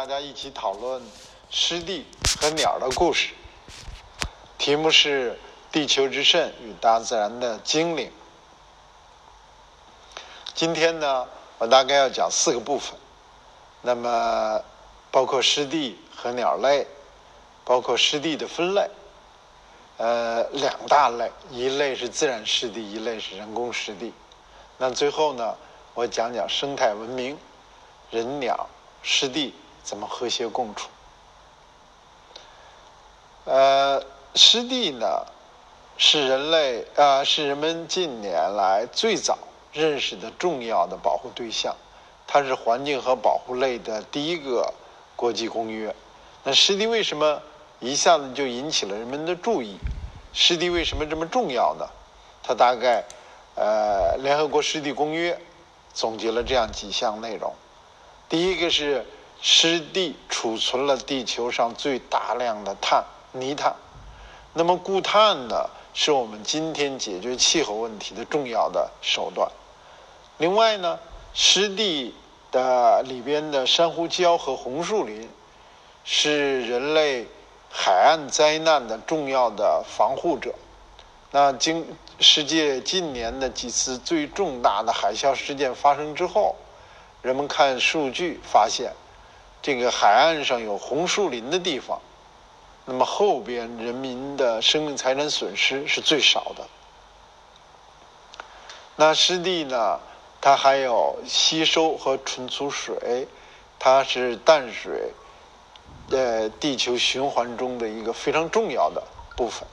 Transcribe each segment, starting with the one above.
大家一起讨论湿地和鸟的故事。题目是“地球之肾与大自然的精灵”。今天呢，我大概要讲四个部分，那么包括湿地和鸟类，包括湿地的分类，呃，两大类，一类是自然湿地，一类是人工湿地。那最后呢，我讲讲生态文明，人鸟。湿地怎么和谐共处？呃，湿地呢，是人类啊，是人们近年来最早认识的重要的保护对象。它是环境和保护类的第一个国际公约。那湿地为什么一下子就引起了人们的注意？湿地为什么这么重要呢？它大概呃，联合国湿地公约总结了这样几项内容。第一个是湿地储存了地球上最大量的碳、泥炭。那么固碳呢，是我们今天解决气候问题的重要的手段。另外呢，湿地的里边的珊瑚礁和红树林，是人类海岸灾难的重要的防护者。那经世界近年的几次最重大的海啸事件发生之后。人们看数据发现，这个海岸上有红树林的地方，那么后边人民的生命财产损失是最少的。那湿地呢？它还有吸收和存储水，它是淡水，呃，地球循环中的一个非常重要的部分。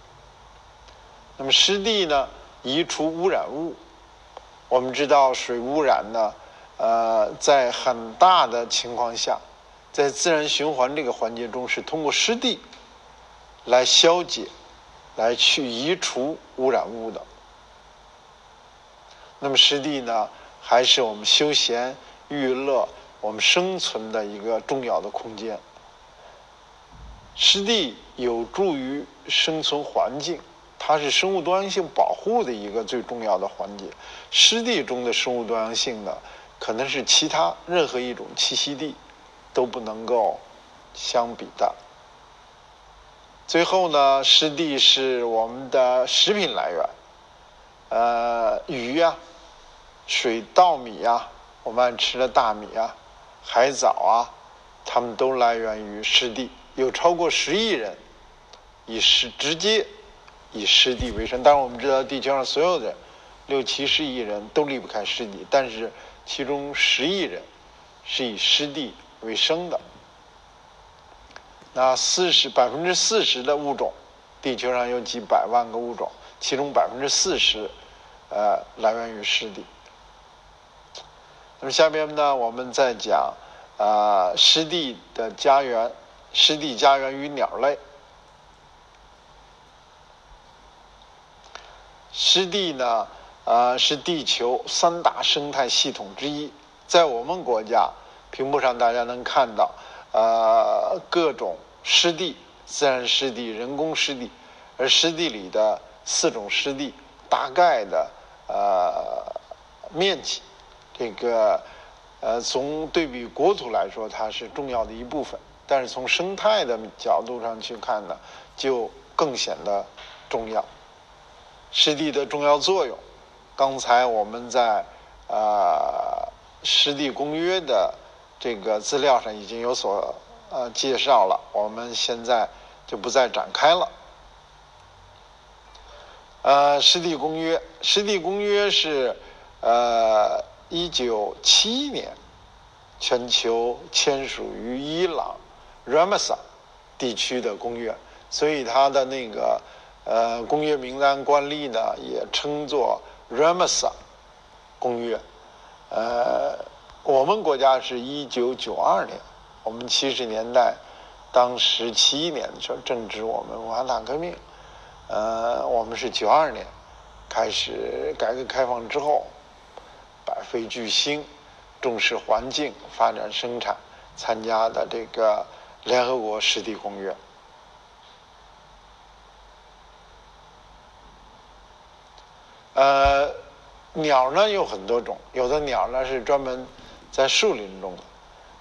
那么湿地呢？移除污染物。我们知道水污染呢？呃，在很大的情况下，在自然循环这个环节中，是通过湿地来消解、来去移除污染物的。那么湿地呢，还是我们休闲、娱乐、我们生存的一个重要的空间。湿地有助于生存环境，它是生物多样性保护的一个最重要的环节。湿地中的生物多样性呢？可能是其他任何一种栖息地都不能够相比的。最后呢，湿地是我们的食品来源，呃，鱼呀、水稻米呀，我们爱吃的大米啊、海藻啊，它们都来源于湿地。有超过十亿人以湿直接以湿地为生。当然，我们知道地球上所有的六七十亿人都离不开湿地，但是。其中十亿人是以湿地为生的，那四十百分之四十的物种，地球上有几百万个物种，其中百分之四十，呃，来源于湿地。那么下面呢，我们再讲啊，湿地的家园，湿地家园与鸟类。湿地呢？啊，是地球三大生态系统之一。在我们国家，屏幕上大家能看到，呃，各种湿地、自然湿地、人工湿地，而湿地里的四种湿地大概的呃面积，这个呃从对比国土来说，它是重要的一部分。但是从生态的角度上去看呢，就更显得重要。湿地的重要作用。刚才我们在呃湿地公约的这个资料上已经有所呃介绍了，我们现在就不再展开了。呃，湿地公约，湿地公约是呃一九七一年全球签署于伊朗，Ramsa 地区的公约，所以它的那个呃公约名单惯例呢也称作。Ramsa 公约，呃，我们国家是一九九二年，我们七十年代，当时七一年的时候正值我们文化大革命，呃，我们是九二年开始改革开放之后，百废俱兴，重视环境发展生产，参加的这个联合国湿地公约。呃，鸟呢有很多种，有的鸟呢是专门在树林中，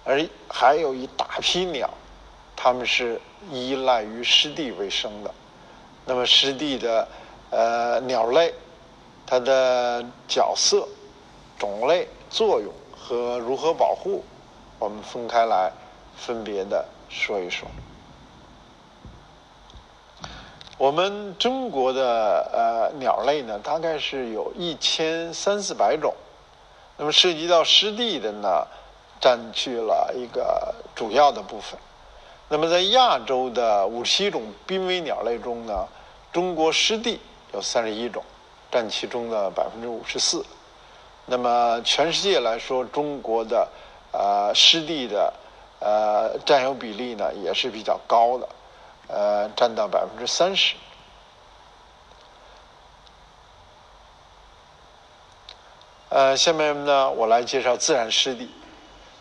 而还有一大批鸟，它们是依赖于湿地为生的。那么湿地的呃鸟类，它的角色、种类、作用和如何保护，我们分开来分别的说一说。我们中国的呃鸟类呢，大概是有一千三四百种。那么涉及到湿地的呢，占据了一个主要的部分。那么在亚洲的五十七种濒危鸟类中呢，中国湿地有三十一种，占其中的百分之五十四。那么全世界来说，中国的呃湿地的呃占有比例呢也是比较高的。呃，占到百分之三十。呃，下面呢，我来介绍自然湿地。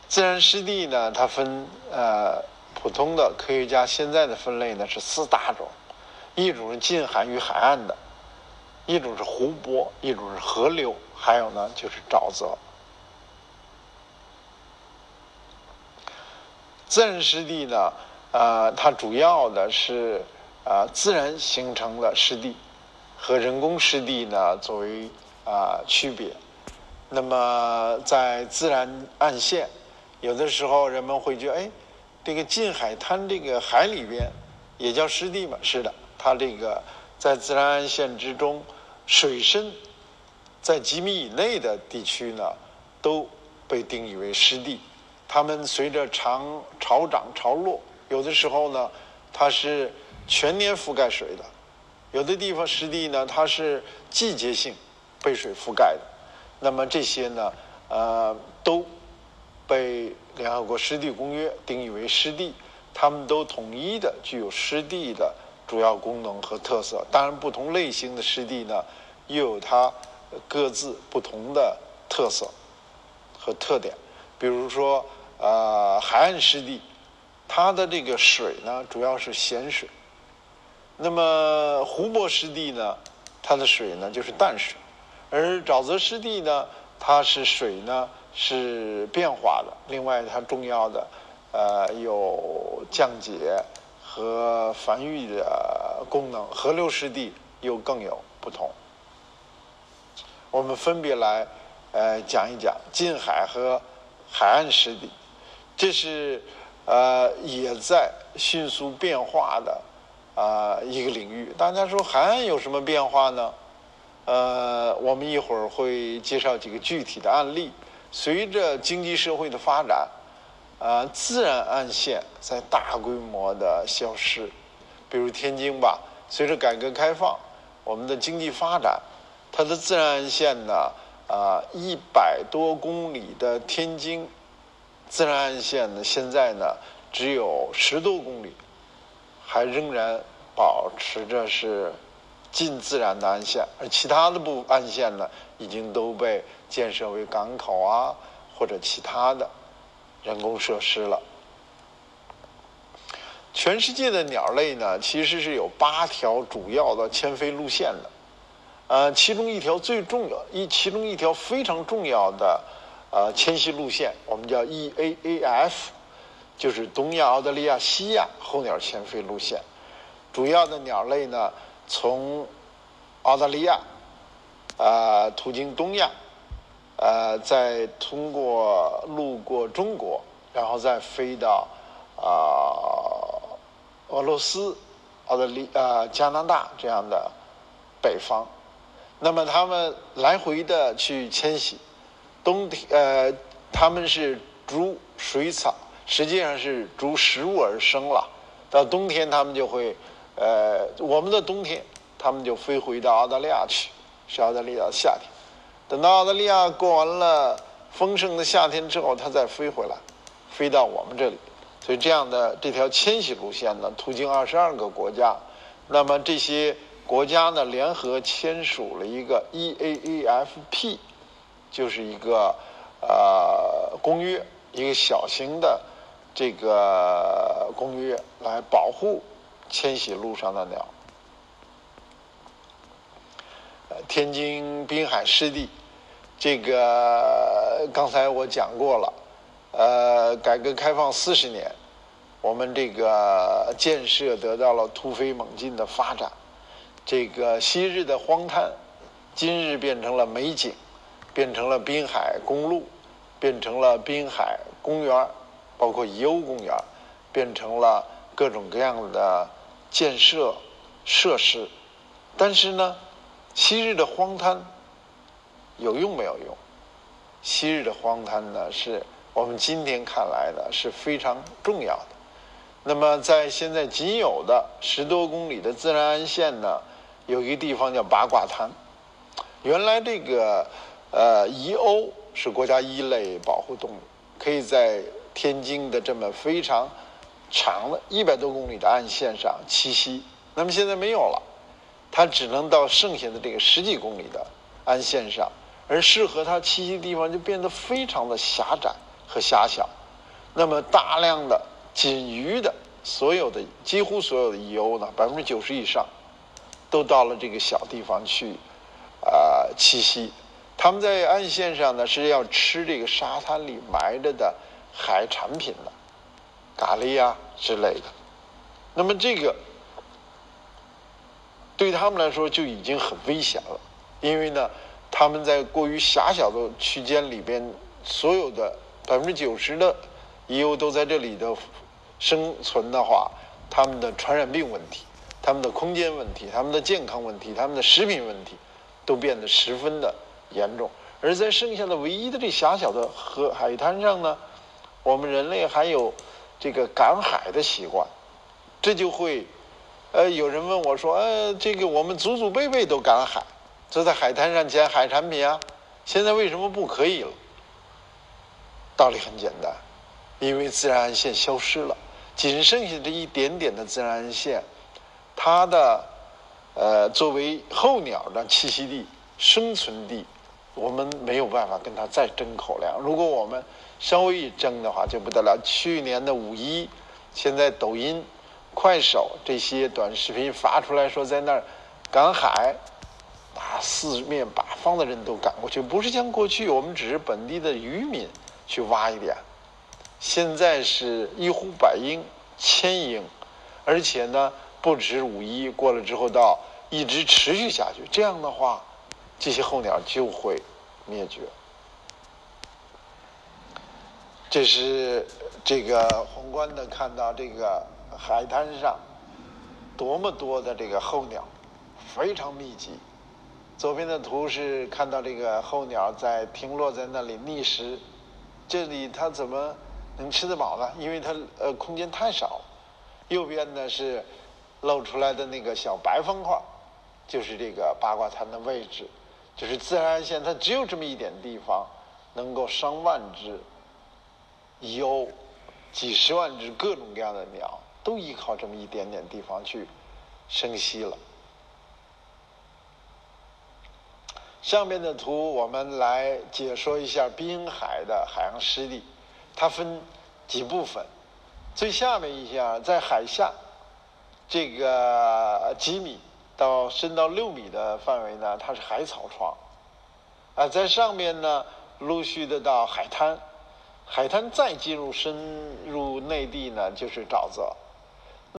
自然湿地呢，它分呃普通的科学家现在的分类呢是四大种，一种是近海与海岸的，一种是湖泊，一种是河流，还有呢就是沼泽。自然湿地呢。呃，它主要的是啊自然形成的湿地和人工湿地呢作为啊区别。那么在自然岸线，有的时候人们会觉得，哎，这个近海滩这个海里边也叫湿地吗？是的，它这个在自然岸线之中，水深在几米以内的地区呢，都被定义为湿地。它们随着长潮涨潮落。有的时候呢，它是全年覆盖水的；有的地方湿地呢，它是季节性被水覆盖的。那么这些呢，呃，都被联合国湿地公约定义为湿地，它们都统一的具有湿地的主要功能和特色。当然，不同类型的湿地呢，又有它各自不同的特色和特点。比如说，呃，海岸湿地。它的这个水呢，主要是咸水。那么湖泊湿地呢，它的水呢就是淡水，而沼泽湿地呢，它是水呢是变化的。另外，它重要的呃有降解和繁育的功能。河流湿地又更有不同。我们分别来呃讲一讲近海和海岸湿地，这是。呃，也在迅速变化的啊一个领域。大家说海岸有什么变化呢？呃，我们一会儿会介绍几个具体的案例。随着经济社会的发展，啊，自然岸线在大规模的消失。比如天津吧，随着改革开放，我们的经济发展，它的自然岸线呢，啊，一百多公里的天津。自然岸线呢，现在呢只有十多公里，还仍然保持着是近自然的岸线，而其他的部岸线呢，已经都被建设为港口啊或者其他的人工设施了。全世界的鸟类呢，其实是有八条主要的迁飞路线的，呃，其中一条最重要一，其中一条非常重要的。呃，迁徙路线我们叫 EAAF，就是东亚、澳大利亚、西亚候鸟迁飞路线。主要的鸟类呢，从澳大利亚啊途经东亚，呃，再通过路过中国，然后再飞到啊俄罗斯、澳大利亚、加拿大这样的北方。那么他们来回的去迁徙。冬天，呃，他们是逐水草，实际上是逐食物而生了。到冬天，他们就会，呃，我们的冬天，他们就飞回到澳大利亚去，是澳大利亚的夏天。等到澳大利亚过完了丰盛的夏天之后，它再飞回来，飞到我们这里。所以，这样的这条迁徙路线呢，途经二十二个国家。那么这些国家呢，联合签署了一个 EAAFP。就是一个呃公约，一个小型的这个公约来保护迁徙路上的鸟。呃，天津滨海湿地，这个刚才我讲过了，呃，改革开放四十年，我们这个建设得到了突飞猛进的发展。这个昔日的荒滩，今日变成了美景，变成了滨海公路，变成了滨海公园，包括宜欧公园，变成了各种各样的建设设施。但是呢，昔日的荒滩有用没有用？昔日的荒滩呢，是我们今天看来呢是非常重要的。那么，在现在仅有的十多公里的自然安线呢？有一个地方叫八卦滩，原来这个呃宜鸥是国家一类保护动物，可以在天津的这么非常长的一百多公里的岸线上栖息。那么现在没有了，它只能到剩下的这个十几公里的岸线上，而适合它栖息的地方就变得非常的狭窄和狭小。那么大量的仅余的所有的几乎所有的宜欧呢，百分之九十以上。都到了这个小地方去，啊栖息。他们在岸线上呢是要吃这个沙滩里埋着的海产品的，咖喱呀之类的。那么这个对他们来说就已经很危险了，因为呢，他们在过于狭小的区间里边，所有的百分之九十的鱼鸥都在这里的生存的话，他们的传染病问题。他们的空间问题、他们的健康问题、他们的食品问题，都变得十分的严重。而在剩下的唯一的这狭小的河海滩上呢，我们人类还有这个赶海的习惯，这就会，呃，有人问我说，呃，这个我们祖祖辈辈都赶海，就在海滩上捡海产品啊，现在为什么不可以了？道理很简单，因为自然岸线消失了，仅剩下这一点点的自然岸线。它的呃，作为候鸟的栖息地、生存地，我们没有办法跟它再争口粮。如果我们稍微一争的话，就不得了。去年的五一，现在抖音、快手这些短视频发出来说，在那儿赶海，啊，四面八方的人都赶过去，不是像过去我们只是本地的渔民去挖一点，现在是一呼百应、千应，而且呢。不止五一过了之后，到一直持续下去，这样的话，这些候鸟就会灭绝。这是这个宏观的看到这个海滩上多么多的这个候鸟，非常密集。左边的图是看到这个候鸟在停落在那里觅食，这里它怎么能吃得饱呢？因为它呃空间太少。右边呢是。露出来的那个小白方块，就是这个八卦滩的位置，就是自然线，它只有这么一点地方，能够上万只有几十万只各种各样的鸟，都依靠这么一点点地方去生息了。上面的图我们来解说一下滨海的海洋湿地，它分几部分，最下面一项在海下。这个几米到深到六米的范围呢，它是海草床，啊，在上面呢陆续的到海滩，海滩再进入深入内地呢就是沼泽，